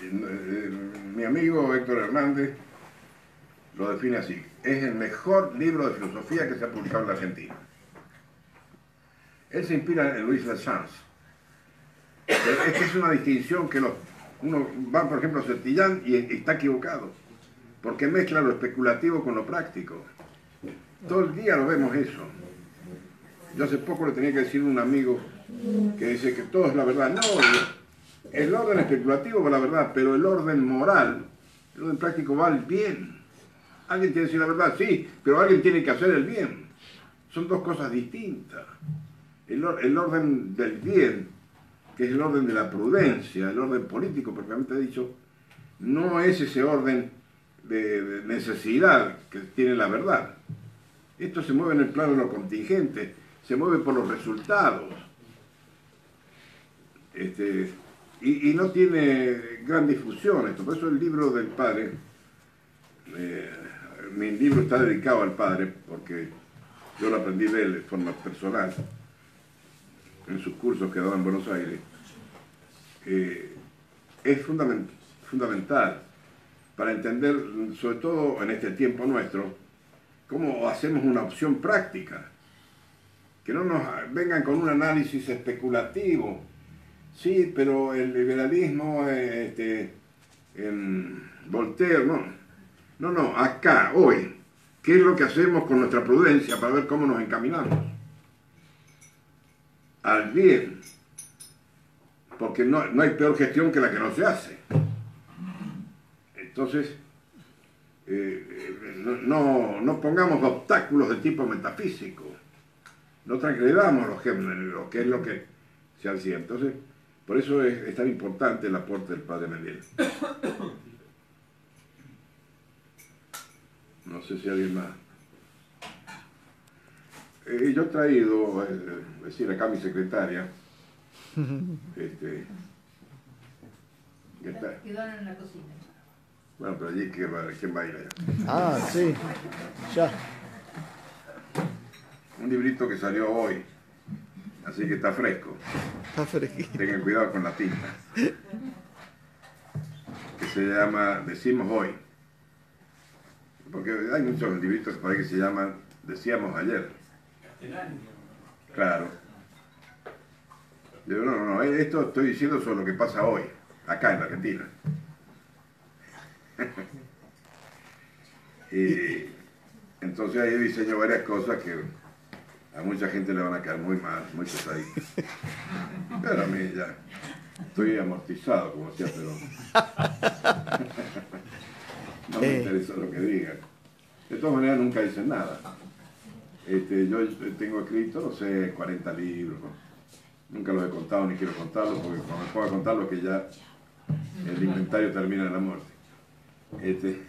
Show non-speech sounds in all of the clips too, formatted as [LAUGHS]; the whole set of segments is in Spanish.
eh, mi amigo Héctor Hernández lo define así. Es el mejor libro de filosofía que se ha publicado en la Argentina. Él se inspira en Luis Lachance. Es que es una distinción que uno va, por ejemplo, a Cetillán y está equivocado, porque mezcla lo especulativo con lo práctico. Todo el día lo vemos eso. Yo hace poco le tenía que decir a un amigo que dice que todo es la verdad. No, el orden especulativo va la verdad, pero el orden moral, el orden práctico va al bien. Alguien tiene que decir la verdad, sí, pero alguien tiene que hacer el bien. Son dos cosas distintas. El, orden del bien, que es el orden de la prudencia, el orden político propiamente dicho, no es ese orden de, necesidad que tiene la verdad. Esto se mueve en el plano de lo contingente, se mueve por los resultados. Este, y, no tiene gran difusión esto. Por eso el libro del padre, eh, mi libro está dedicado al padre, porque yo lo aprendí de él de forma personal, en sus cursos que daba en Buenos Aires. Eh, es fundamental para entender, sobre todo en este tiempo nuestro, cómo hacemos una opción práctica. Que no nos vengan con un análisis especulativo Sí, pero el liberalismo, este, en Voltaire, no. No, no, acá, hoy. ¿Qué es lo que hacemos con nuestra prudencia para ver cómo nos encaminamos? Al bien. Porque no, hay peor gestión que la que no se hace. Entonces, eh, no, no, pongamos obstáculos de tipo metafísico. No transgredamos los géneros, que es lo que se hacía. Entonces, por eso es, tan importante el aporte del padre Mendel. [COUGHS] No sé si alguien más. Eh, yo he traído, es eh, decir, acá mi secretaria. [LAUGHS] este, Quedaron en la cocina. Bueno, pero allí ¿quién va, quién va a ir allá? Ah, sí, ya. Un librito que salió hoy. Así que está fresco. Está fresquito. Tengan cuidado con la tinta. Que se llama Decimos Hoy. Porque hay muchos libritos por ahí que se llaman Decíamos Ayer. Claro. Yo, no, no, no, esto estoy diciendo sobre lo que pasa hoy, acá en la Argentina. [LAUGHS] y entonces ahí diseño varias cosas que a mucha gente le van a quedar muy mal, muy pesaditos. [LAUGHS] Pero a mí ya estoy amortizado, como decía, pero [LAUGHS] no me eh. interesa lo que digan. De todas maneras, nunca dicen nada. Este, yo tengo escrito, no sé, 40 libros. Nunca los he contado ni quiero contarlos, porque cuando me pongo a contarlos que ya el inventario termina en la muerte. Este,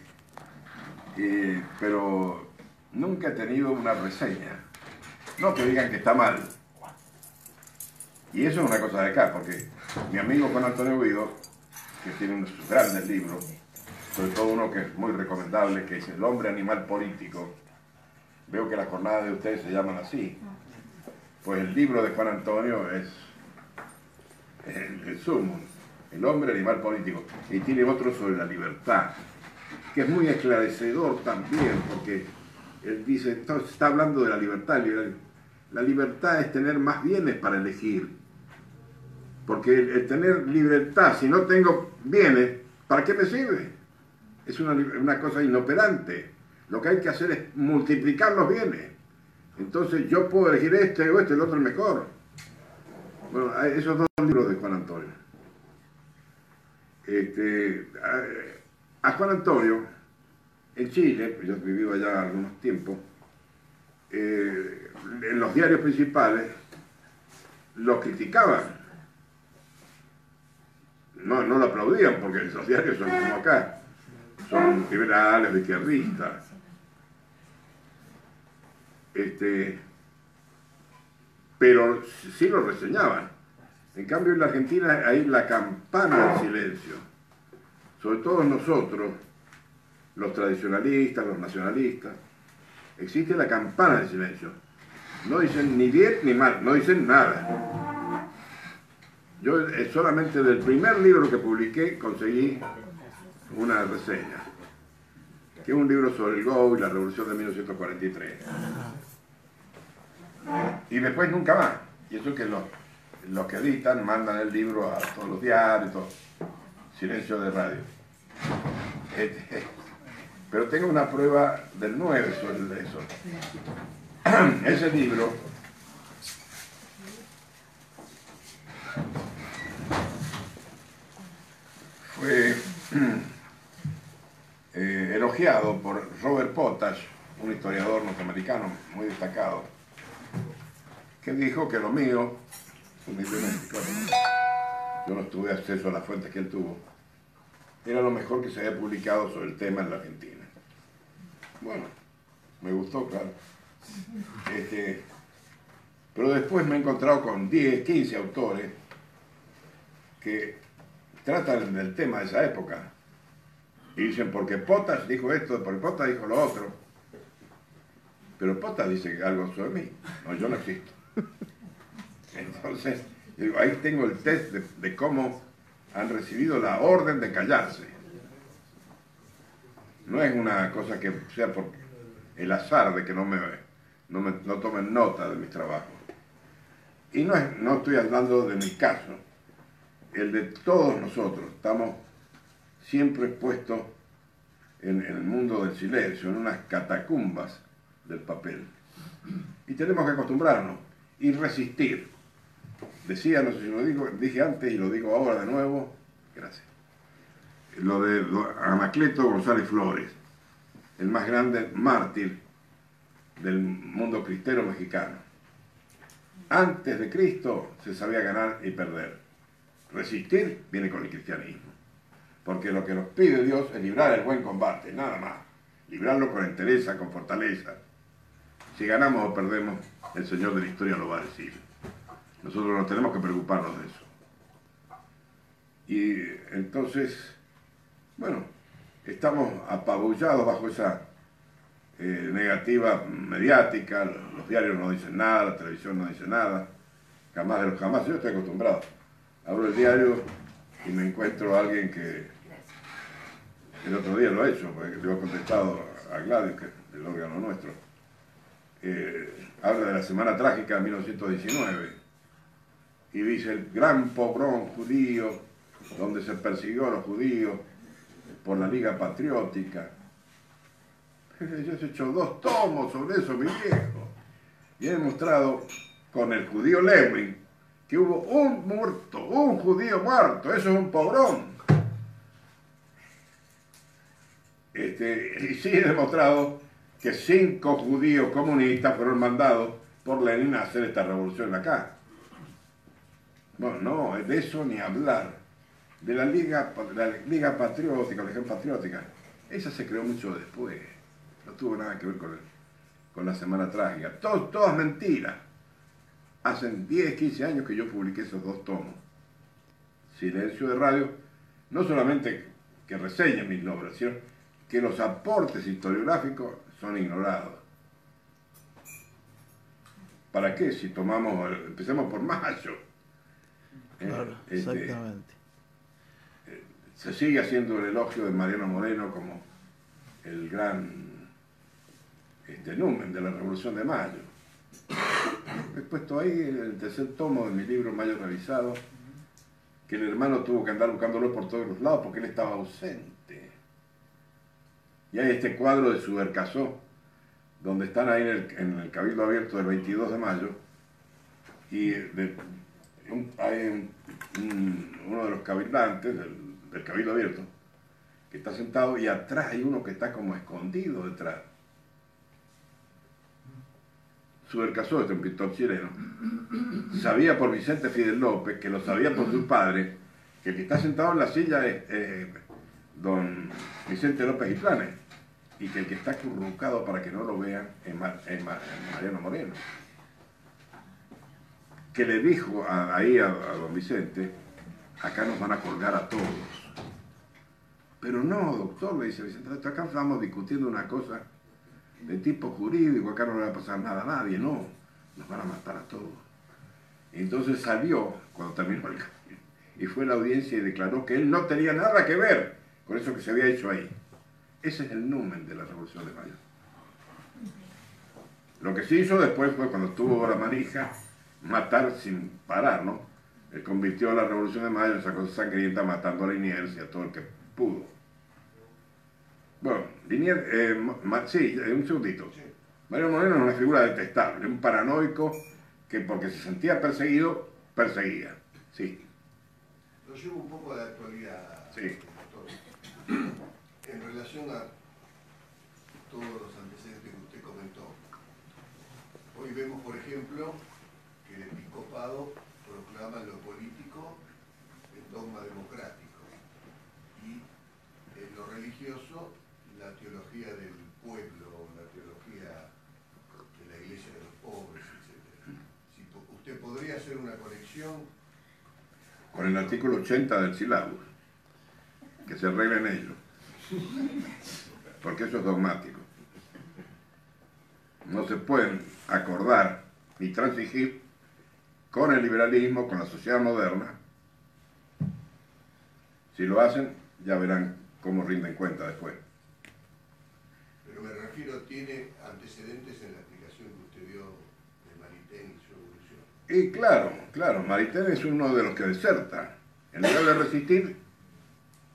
eh, pero nunca he tenido una reseña no que digan que está mal. Y eso es una cosa de acá, porque mi amigo Juan Antonio Guido, que tiene unos grandes libros, sobre todo uno que es muy recomendable, que es El hombre animal político, veo que las jornadas de ustedes se llaman así. Pues el libro de Juan Antonio es el, el sumo, El hombre animal político. Y tiene otro sobre la libertad, que es muy esclarecedor también, porque él dice, entonces está hablando de la libertad, la libertad es tener más bienes para elegir. Porque el, tener libertad, si no tengo bienes, ¿para qué me sirve? Es una, cosa inoperante. Lo que hay que hacer es multiplicar los bienes. Entonces yo puedo elegir este o este, el otro es mejor. Bueno, esos dos libros de Juan Antonio. Este, a, Juan Antonio, en Chile, yo he vivido allá algunos tiempos, eh, en los diarios principales lo criticaban. No, no lo aplaudían porque esos diarios son como acá, son liberales, izquierdistas. Este, pero sí lo reseñaban. En cambio en la Argentina hay la campana del silencio. Sobre todo nosotros, los tradicionalistas, los nacionalistas, existe la campana del silencio. No dicen ni bien ni mal, no dicen nada. Yo eh, solamente del primer libro que publiqué conseguí una reseña, que es un libro sobre el Go y la revolución de 1943. Y después nunca más. Y eso que los, los que editan mandan el libro a todos los diarios, todo. silencio de radio. Este, pero tengo una prueba del 9 sobre eso. Ese libro fue [CLEARS THROAT] eh, elogiado por Robert Potash, un historiador norteamericano muy destacado, que dijo que lo mío, yo no tuve acceso a las fuentes que él tuvo, era lo mejor que se había publicado sobre el tema en la Argentina. Bueno, me gustó, claro. Este, pero después me he encontrado con 10, 15 autores que tratan del tema de esa época. Y dicen, porque Potas dijo esto, porque Potas dijo lo otro. Pero Potas dice algo sobre mí. No, yo no existo. Entonces, ahí tengo el test de, cómo han recibido la orden de callarse. No es una cosa que sea por el azar de que no me, no, me, no tomen nota de mis trabajos. Y no, es, no estoy hablando de mi caso, el de todos nosotros. Estamos siempre expuestos en, en el mundo del silencio, en unas catacumbas del papel. Y tenemos que acostumbrarnos y resistir. Decía, no sé si lo digo, dije antes y lo digo ahora de nuevo, gracias. Lo de Anacleto González Flores, el más grande mártir del mundo cristero mexicano. Antes de Cristo se sabía ganar y perder. Resistir viene con el cristianismo. Porque lo que nos pide Dios es librar el buen combate, nada más. Librarlo con entereza, con fortaleza. Si ganamos o perdemos, el Señor de la historia lo va a decir. Nosotros no tenemos que preocuparnos de eso. Y entonces, bueno, estamos apabullados bajo esa eh, negativa mediática, los diarios no dicen nada, la televisión no dice nada, jamás de los jamás, yo estoy acostumbrado. Abro el diario y me encuentro a alguien que el otro día lo ha hecho, porque le he contestado a Gladys, que es el órgano nuestro, eh, habla de la Semana Trágica de 1919 y dice el gran pogrón judío donde se persiguió a los judíos por la Liga Patriótica. Yo he hecho dos tomos sobre eso, mi viejo. Y he demostrado con el judío Lewin que hubo un muerto, un judío muerto, eso es un pobrón. Este, y sí he demostrado que cinco judíos comunistas fueron mandados por Lenin a hacer esta revolución acá. Bueno, no, de eso ni hablar de la Liga, la Liga Patriótica, la Legión Patriótica, esa se creó mucho después. No tuvo nada que ver con, con la Semana Trágica. Todo, todas mentiras. Hacen 10, 15 años que yo publiqué esos dos tomos. Silencio de Radio, no solamente que reseña mis obras, sino que los aportes historiográficos son ignorados. ¿Para qué? Si tomamos, empecemos por mayo. Claro, este, exactamente se sigue haciendo el elogio de Mariano Moreno como el gran este, numen de la Revolución de Mayo. He puesto ahí el tercer tomo de mi libro Mayo Revisado, que el hermano tuvo que andar buscándolo por todos los lados porque él estaba ausente. Y hay este cuadro de Subercasó, donde están ahí en el, Cabildo Abierto del 22 de mayo, y hay uno de los cabildantes, del Cabildo Abierto, que está sentado y atrás hay uno que está como escondido detrás. Subercasó, este un pintor chileno, sabía por Vicente Fidel López, que lo sabía por su padre, que el que está sentado en la silla es don Vicente López y Planes, y que el que está acurrucado para que no lo vean es, Mariano Moreno. Que le dijo ahí a don Vicente, acá nos van a colgar a todos. Pero no, doctor, le dice Vicente, acá estamos discutiendo una cosa de tipo jurídico, acá no le va a pasar nada a nadie, no, nos van a matar a todos. entonces salió, cuando terminó el y fue a la audiencia y declaró que él no tenía nada que ver con eso que se había hecho ahí. Ese es el numen de la Revolución de Mayo. Lo que se hizo después fue cuando estuvo la manija, matar sin parar, ¿no? Él convirtió a la Revolución de Mayo en esa cosa sangrienta matando a la inercia, a todo el que pudo. Bueno, Linier, eh, sí, un segundito. Mario Moreno es una figura detestable, un paranoico que porque se sentía perseguido, perseguía. Sí. Lo llevo un poco la actualidad. Sí. En relación a todos los antecedentes que usted comentó. Hoy vemos, por ejemplo, episcopado proclama lo político el dogma democrático y en lo religioso la teología del pueblo, la teología de la iglesia de los pobres, etc. Usted podría hacer una conexión con el artículo 80 del Silabus, que se arreglen ellos, porque eso es dogmático. No se pueden acordar ni transigir con el liberalismo, con la sociedad moderna. Si lo hacen, ya verán cómo rinden cuenta después. Pero me refiero, ¿tiene antecedentes en la explicación que usted dio de Maritain y su evolución? Y claro, claro, Maritain es uno de los que deserta. En lugar de resistir,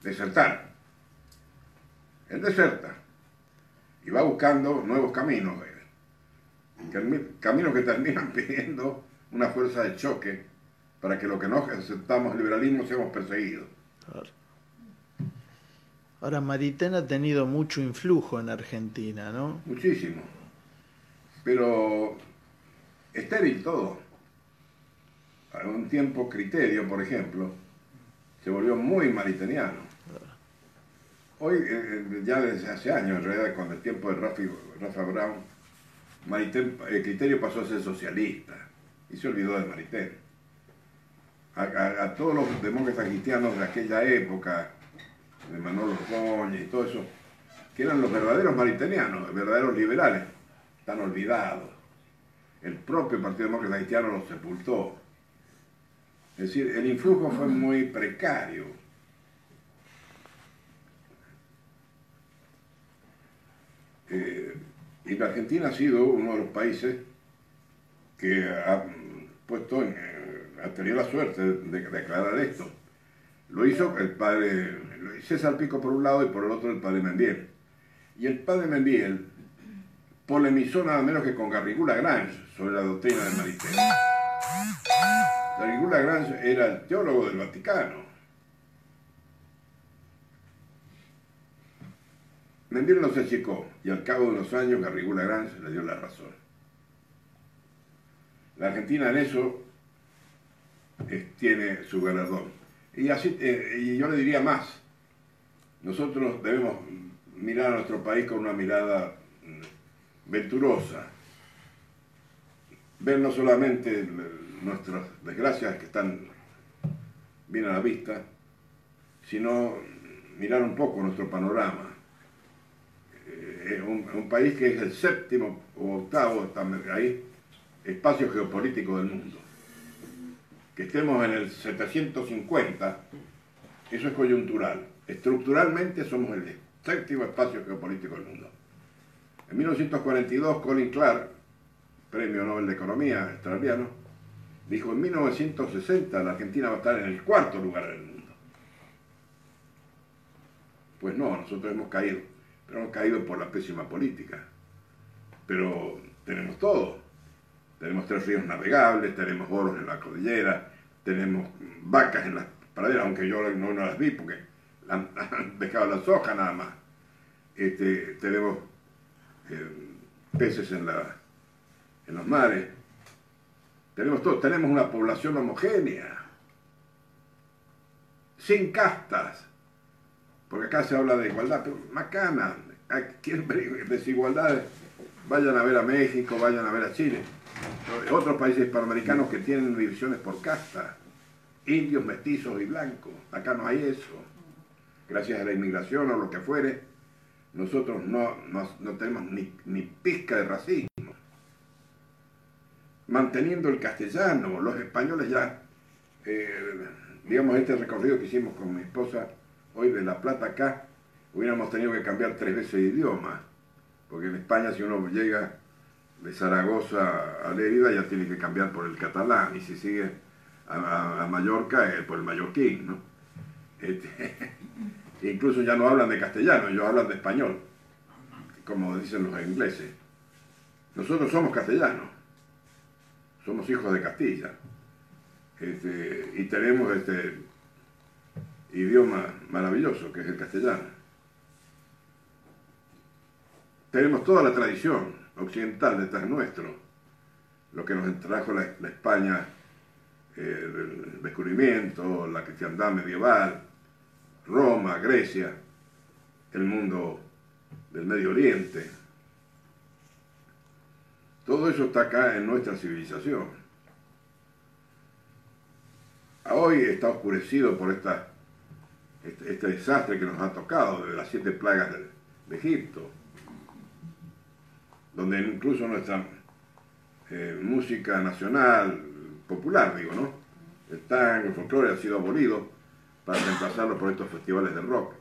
desertar. Él deserta y va buscando nuevos caminos, caminos que terminan [LAUGHS] pidiendo una fuerza de choque para que lo que no aceptamos el liberalismo seamos perseguidos. Ahora, Maritain ha tenido mucho influjo en Argentina, ¿no? Muchísimo. Pero estéril todo. A un tiempo criterio, por ejemplo, se volvió muy mariteniano. Hoy, eh, eh, ya desde hace años, en realidad, con el tiempo de Rafa, Rafa Brown, Maritain, el criterio pasó a ser socialista y se olvidó de Maritain. A, todos los demócratas cristianos de aquella época, de Manolo Ordóñez y todo eso, que eran los verdaderos maritenianos, los verdaderos liberales, están olvidados. El propio Partido Demócrata Cristiano los sepultó. Es decir, el influjo fue muy precario. Eh, y la Argentina ha sido uno de los países que ha puesto en, eh, ha tenido la suerte de, declarar esto. Lo hizo el padre César Pico por un lado y por el otro el padre Membiel. Y el padre Membiel polemizó nada menos que con Garrigula Grange sobre la doctrina de Maritain. Garrigula Grange era el teólogo del Vaticano. Membiel no se achicó y al cabo de unos años Garrigula Grange le dio la razón. La Argentina en eso tiene su galardón. Y, así, eh, y yo le diría más, nosotros debemos mirar a nuestro país con una mirada mm, venturosa, ver no solamente nuestras desgracias que están bien a la vista, sino mirar un poco nuestro panorama. Eh, un, país que es el séptimo o octavo, ahí, espacio geopolítico del mundo que estemos en el 750, eso es coyuntural. Estructuralmente somos el séptimo espacio geopolítico del mundo. En 1942, Colin Clark, premio Nobel de Economía australiano, dijo en 1960 la Argentina va a estar en el cuarto lugar del mundo. Pues no, nosotros hemos caído, pero hemos caído por la pésima política. Pero tenemos todo. Tenemos tres ríos navegables, tenemos oros en la cordillera, tenemos vacas en las praderas, aunque yo no, las vi porque [LAUGHS] han, dejado la soja nada más. Este, tenemos eh, peces en, la, en los mares. Tenemos todo, tenemos una población homogénea, sin castas, porque acá se habla de igualdad, pero macana, quieren ver [LAUGHS] desigualdades, vayan a ver a México, vayan a ver a Chile otros países hispanoamericanos que tienen divisiones por casta, indios, mestizos y blancos. Acá no hay eso. Gracias a la inmigración o lo que fuere, nosotros no, no, tenemos ni, ni pizca de racismo. Manteniendo el castellano, los españoles ya eh, digamos, este recorrido que hicimos con mi esposa hoy de La Plata acá, hubiéramos tenido que cambiar tres veces de idioma, porque en España si uno llega de Zaragoza a Lérida ya tiene que cambiar por el catalán, y si sigue a, Mallorca eh, por el mallorquín, ¿no? Este, [LAUGHS] incluso ya no hablan de castellano, ellos hablan de español, como dicen los ingleses. Nosotros somos castellanos, somos hijos de Castilla, este, y tenemos este idioma maravilloso que es el castellano. Tenemos toda la tradición occidental detrás nuestro, lo que nos trajo la, España eh, del descubrimiento, la cristiandad medieval, Roma, Grecia, el mundo del Medio Oriente. Todo eso está acá en nuestra civilización. Hoy está oscurecido por esta, este, este, desastre que nos ha tocado de las siete plagas de Egipto donde incluso nuestra eh, música nacional, popular, digo, ¿no? El tango, el folclore ha sido abolido para reemplazarlo por estos festivales de rock,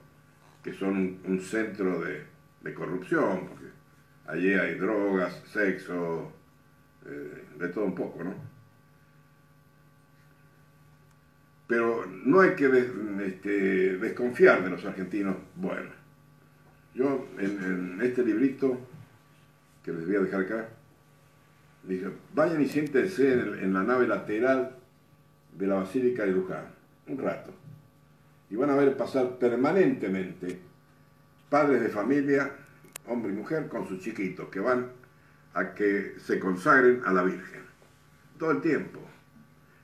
que son un, centro de, corrupción, porque allí hay drogas, sexo, eh, de todo un poco, ¿no? Pero no hay que este, desconfiar de los argentinos bueno Yo en este librito que les voy a dejar acá, dice, vayan y siéntense en, la nave lateral de la Basílica de Luján, un rato, y van a ver pasar permanentemente padres de familia, hombre y mujer, con sus chiquitos, que van a que se consagren a la Virgen, todo el tiempo.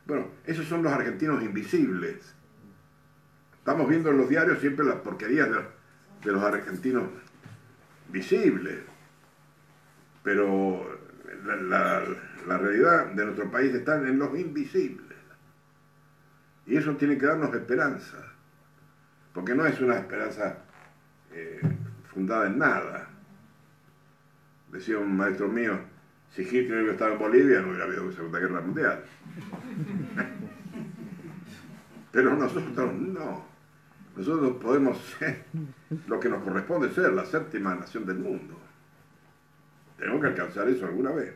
Bueno, esos son los argentinos invisibles. Estamos viendo en los diarios siempre las porquerías de los argentinos visibles pero la, realidad de nuestro país está en los invisibles. Y eso tiene que darnos esperanza, porque no es una esperanza eh, fundada en nada. Decía un maestro mío, si Hitler hubiera estado en Bolivia no hubiera habido Segunda Guerra Mundial. [LAUGHS] Pero nosotros no. Nosotros podemos ser lo que nos corresponde ser, la séptima nación del mundo. Tenemos que alcanzar eso alguna vez.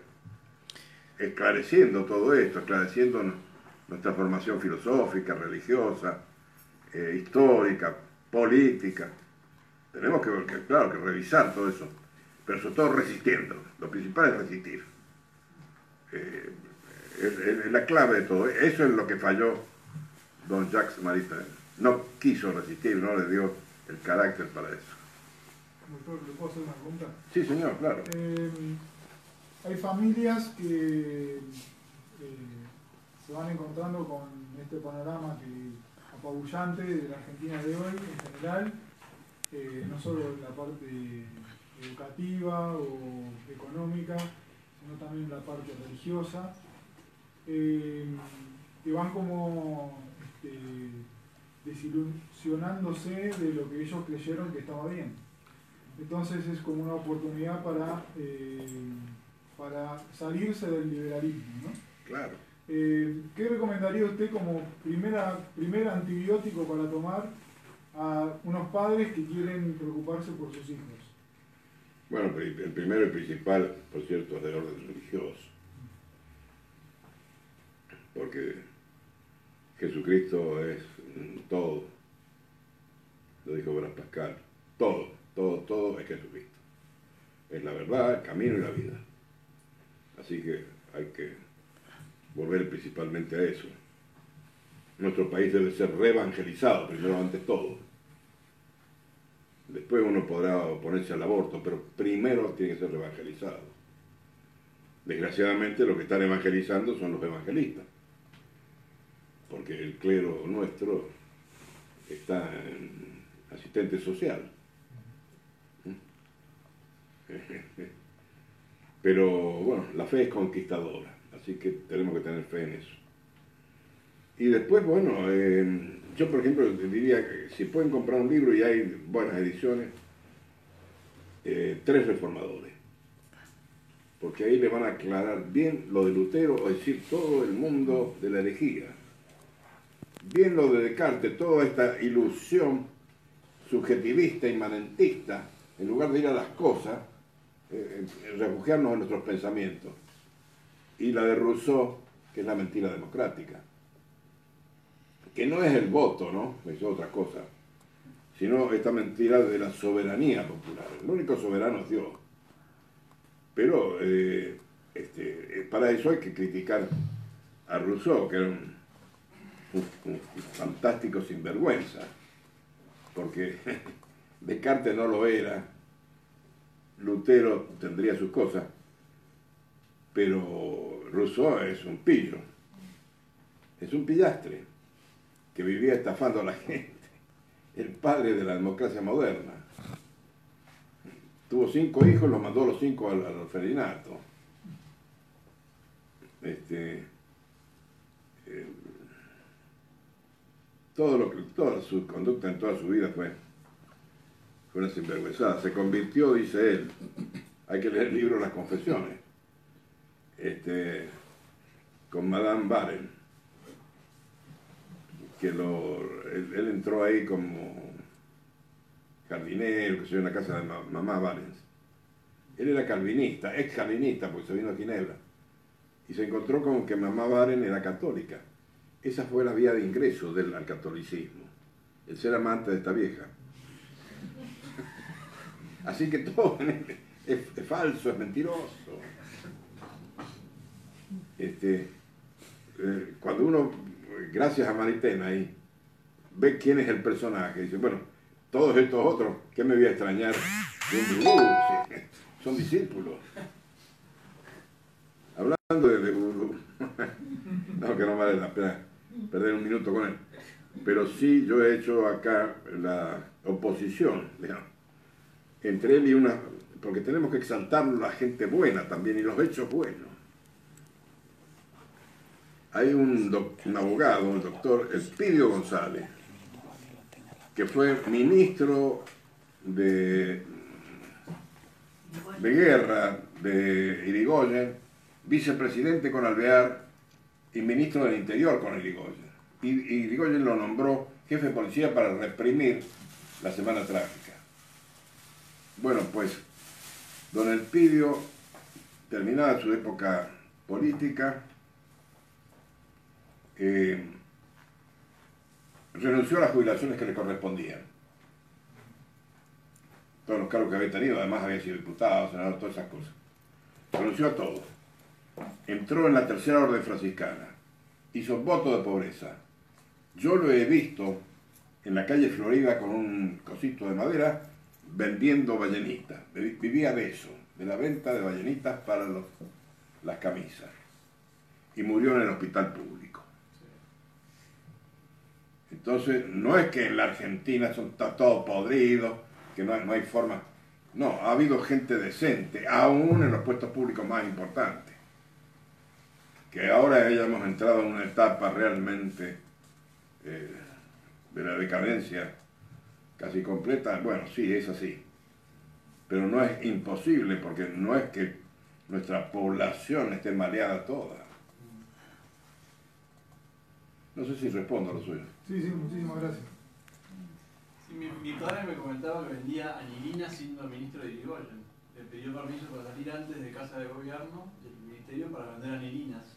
Esclareciendo todo esto, esclareciendo nuestra formación filosófica, religiosa, eh, histórica, política. Tenemos que, claro, que revisar todo eso, pero sobre todo resistiendo. Lo principal es resistir. Eh, es, la clave de todo. Eso es lo que falló don Jacques Marita. No quiso resistir, no le dio el carácter para eso. ¿Le puedo hacer una pregunta? Sí, señor, claro. Eh, hay familias que eh, se van encontrando con este panorama que, apabullante de la Argentina de hoy en general, eh, no solo en la parte educativa o económica, sino también en la parte religiosa, que van como este, desilusionándose de lo que ellos creyeron que estaba bien. Entonces es como una oportunidad para, eh, para salirse del liberalismo. ¿no? Claro. Eh, ¿Qué recomendaría usted como primera, primer antibiótico para tomar a unos padres que quieren preocuparse por sus hijos? Bueno, el primero y principal, por cierto, es del orden religioso. Porque Jesucristo es todo. Lo dijo Bras Pascal. Es Jesucristo. Es la verdad, el camino y la vida. Así que hay que volver principalmente a eso. Nuestro país debe ser reevangelizado, primero antes todo. Después uno podrá oponerse al aborto, pero primero tiene que ser reevangelizado. Desgraciadamente lo que están evangelizando son los evangelistas, porque el clero nuestro está en asistente social. Pero bueno, la fe es conquistadora, así que tenemos que tener fe en eso. Y después, bueno, yo por ejemplo diría que si pueden comprar un libro y hay buenas ediciones, eh, tres reformadores. Porque ahí le van a aclarar bien lo de Lutero, o decir, todo el mundo de la herejía. bien lo de Descartes, toda esta ilusión subjetivista, inmanentista, en lugar de ir a las cosas, eh, eh, refugiarnos en nuestros pensamientos. Y la de Rousseau, que es la mentira democrática, que no es el voto, ¿no? Es otra cosa, sino esta mentira de la soberanía popular. El único soberano es Dios. Pero eh, este, para eso hay que criticar a Rousseau, que era un, un fantástico sinvergüenza, porque [LAUGHS] Descartes no lo era, Lutero tendría sus cosas, pero Rousseau es un pillo, es un pillastre que vivía estafando a la [LAUGHS] gente, el padre de la democracia moderna. Tuvo cinco hijos, los mandó los cinco al, al. Este, eh, todo lo que, toda su conducta en toda su vida fue fue una sinvergüenzada. Se convirtió, dice él, hay que leer el libro Las Confesiones, este, con Madame Baren, que lo, él, entró ahí como jardinero, que se en la casa de mamá Baren. Él era calvinista, ex calvinista, porque se vino a Ginebra, y se encontró con que mamá Baren era católica. Esa fue la vía de ingreso del al catolicismo, el ser amante de esta vieja. Así que todo [LAUGHS] es, falso, es mentiroso. Este, eh, cuando uno, gracias a Maritena ahí, ve quién es el personaje, dice, bueno, todos estos otros, ¿qué me voy a extrañar? [LAUGHS] son discípulos. Hablando de, de [LAUGHS] no, que no vale la pena perder un minuto con él. Pero sí, yo he hecho acá la oposición, entre él y una, porque tenemos que exaltar la gente buena también y los hechos buenos. Hay un, abogado, el doctor Elpidio González, que fue ministro de, de guerra de Irigoyen, vicepresidente con Alvear y ministro del Interior con Irigoyen. Y Irigoyen lo nombró jefe de policía para reprimir la Semana Trágica. Bueno, pues don Elpidio, terminada su época política, eh, renunció a las jubilaciones que le correspondían. Todos los cargos que había tenido, además había sido diputado, senador, todas esas cosas. Renunció a todo. Entró en la tercera orden franciscana. Hizo voto de pobreza. Yo lo he visto en la calle Florida con un cosito de madera vendiendo ballenitas. Vivía de eso, de la venta de ballenitas para las camisas. Y murió en el hospital público. Entonces, no es que en la Argentina son todo podrido, que no hay, no hay forma. No, ha habido gente decente, aún en los puestos públicos más importantes. Que ahora hayamos entrado en una etapa realmente eh, de la decadencia casi completa, bueno, sí, es así. Pero no es imposible porque no es que nuestra población esté mareada toda. No sé si respondo a lo suyo. Sí, sí, muchísimas gracias. mi, padre me comentaba que vendía anilina siendo ministro de Irigoyen. Le pidió permiso para salir antes de casa de gobierno del ministerio para vender anilinas.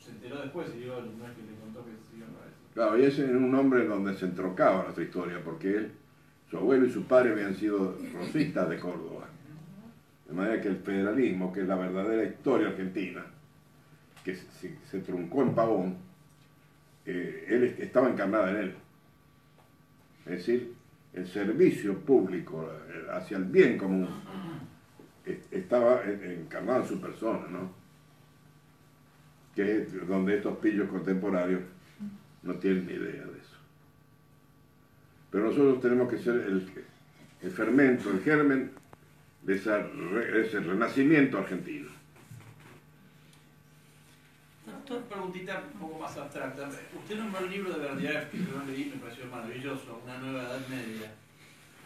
Se enteró después Irigoyen, no es que le contó que se iba a eso. Claro, y ese es un hombre donde se entrocaba nuestra historia, porque él su abuelo y su padre habían sido rosistas de Córdoba. De manera que el federalismo, que es la verdadera historia argentina, que se, truncó en Pavón, eh, él estaba encarnada en él. Es decir, el servicio público eh, hacia el bien común estaba encarnado en su persona, ¿no? Que es donde estos pillos contemporáneos no tienen ni idea de. Pero nosotros tenemos que ser el, fermento, el germen de, ese renacimiento argentino. Doctor, preguntita un poco más abstracta. Usted nombró el libro de Verdiaev, que yo leí, me pareció maravilloso, Una nueva edad media.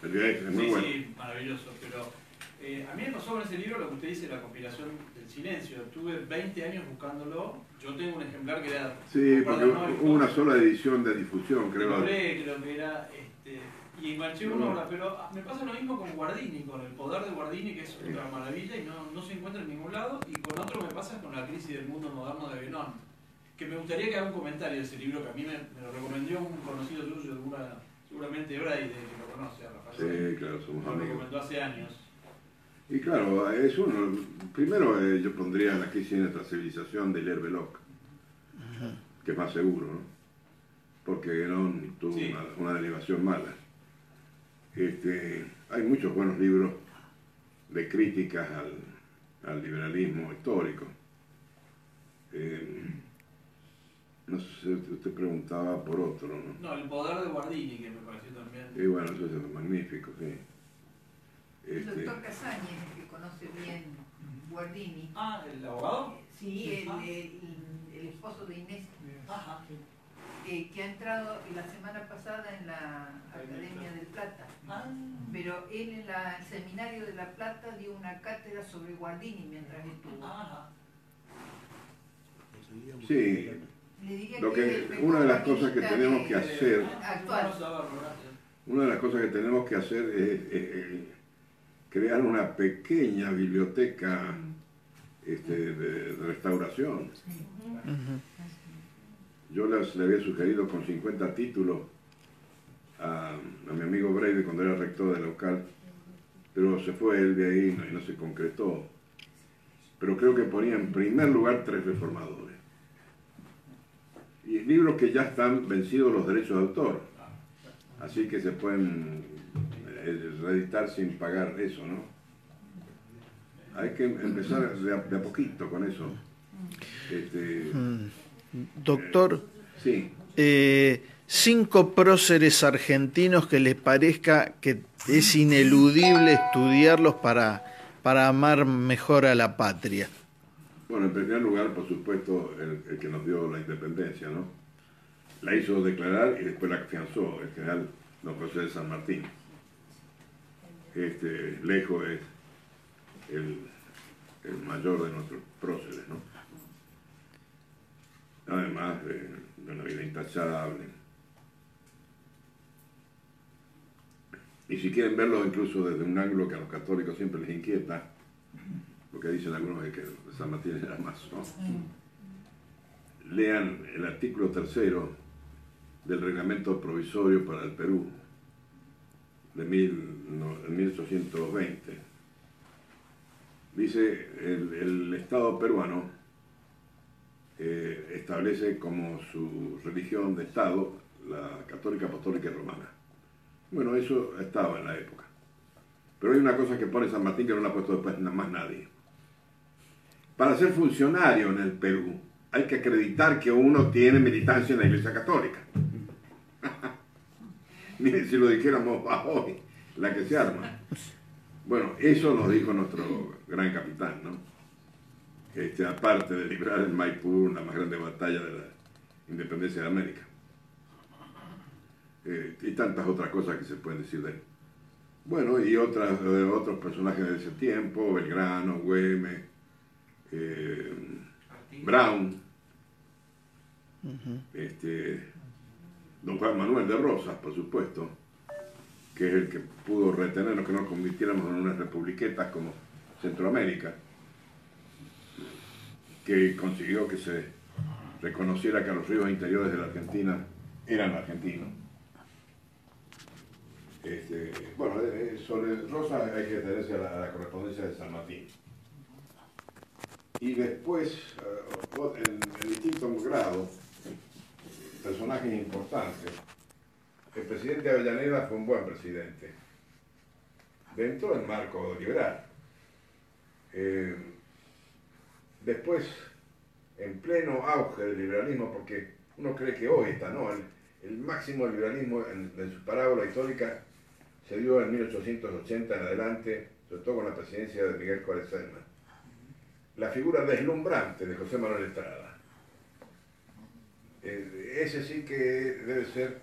Verdiaev es muy sí, bueno. Sí, maravilloso, pero Eh, a mí me pasó con ese libro lo que usted dice, la compilación del silencio. Tuve 20 años buscándolo. Yo tengo un ejemplar que era. Sí, porque hubo una sola edición de difusión, creo. Libré, creo que era. Este, y enganché una obra, pero ah, me pasa lo mismo con Guardini, con el poder de Guardini, que es otra maravilla y no, no se encuentra en ningún lado. Y con otro me pasa con la crisis del mundo moderno de Benón. Que me gustaría que haga un comentario de ese libro que a mí me, me lo recomendó un conocido tuyo, alguna, seguramente Braide, que lo conoce, a Rafael. Sí, claro, somos Me lo amigos. recomendó hace años. Y claro, es uno. Primero eh, yo pondría la crisis en nuestra civilización de Belloc, que es más seguro, ¿no? Porque Guénon tuvo Sí. una, una derivación mala. Este, hay muchos buenos libros de críticas al, al liberalismo histórico. Eh, no sé, usted preguntaba por otro, ¿no? No, el poder de Guardini, que me pareció también. Y bueno, eso es magnífico, sí. El Este, doctor Casañez, que conoce bien Guardini. Ah, ¿el abogado? Sí, el, Ah. el- el esposo de Inés, Ajá. Eh, que ha entrado la semana pasada en la Academia del Plata. Ah. Pero él en la- el seminario de La Plata dio una cátedra sobre Guardini mientras estuvo. Ajá. sí, Le diría Lo que- mejor una de las cosas que tenemos que hacer- Actual. Una de las cosas que tenemos que hacer es, eh, eh, crear una pequeña biblioteca este, de, de restauración. Ujú. Yo les, le había sugerido con 50 títulos a, a mi amigo Brady cuando era rector de la UCAL, pero se fue él de ahí y no se concretó. Pero creo que ponía en primer lugar tres reformadores. Y libros que ya están vencidos los derechos de autor. Así que se pueden eh, reeditar sin pagar eso, ¿no? Hay que empezar de a, de poquito con eso. Este, Mm. Doctor, sí, eh, cinco próceres argentinos que les parezca que es ineludible estudiarlos para, para amar mejor a la patria. bueno, en primer lugar, por supuesto, el, el que nos dio la independencia, ¿no? La hizo declarar y después la afianzó el general don José de San Martín. Este, lejos es el, el mayor de nuestros próceres, ¿no? Además de, una vida intachable. Y si quieren verlo incluso desde un ángulo que a los católicos siempre les inquieta, porque dicen algunos de que San Martín era más, ¿no? Lean el artículo tercero del reglamento provisorio para el Perú de mil, no, de 1820. Dice, el Estado peruano eh, establece como su religión de Estado la católica, apostólica romana. Bueno, eso estaba en la época. Pero hay una cosa que pone San Martín que no la ha puesto después más nadie. Para ser funcionario en el Perú hay que acreditar que uno tiene militancia en la Iglesia Católica. [LAUGHS] Miren si lo dijéramos a hoy, la que se arma. Bueno, eso nos dijo nuestro gran capitán, ¿no? Este, aparte de librar el Maipú, la más grande batalla de la independencia de América. Eh, y tantas otras cosas que se pueden decir de él. Bueno, y otras, eh, otros personajes de ese tiempo, Belgrano, Güemes, eh, Brown, este, don Juan Manuel de Rosas, por supuesto, que es el que pudo retenernos, que nos convirtiéramos en unas republiquetas como Centroamérica, que consiguió que se reconociera que los ríos interiores de la Argentina eran argentinos. Este, bueno, eh, sobre Rosas hay que detenerse a la, correspondencia de San Martín. Y después, eh, en, en distintos grados, personajes importantes. El presidente Avellaneda fue un buen presidente, dentro del marco liberal. Eh, después, en pleno auge del liberalismo, porque uno cree que hoy está, ¿no? El, máximo liberalismo en, su parábola histórica se dio en 1880 en adelante, sobre todo con la presidencia de Miguel Juárez. La figura deslumbrante de José Manuel Estrada. Eh, ese sí que debe ser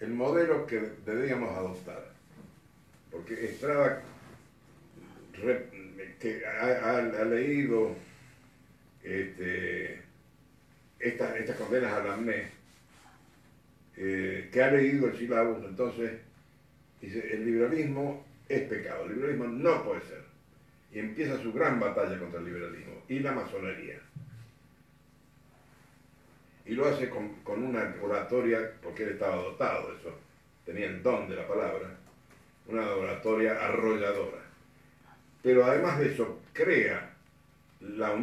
el modelo que deberíamos adoptar. Porque Estrada que ha leído este, estas, estas condenas a la AMNE, eh, que ha leído el sílabus, entonces dice, el liberalismo es pecado, el liberalismo no puede ser. Y empieza su gran batalla contra el liberalismo y la masonería. Y lo hace con, con una oratoria, porque él estaba dotado de eso, tenía el don de la palabra, una oratoria arrolladora. Pero además de eso, crea la Unión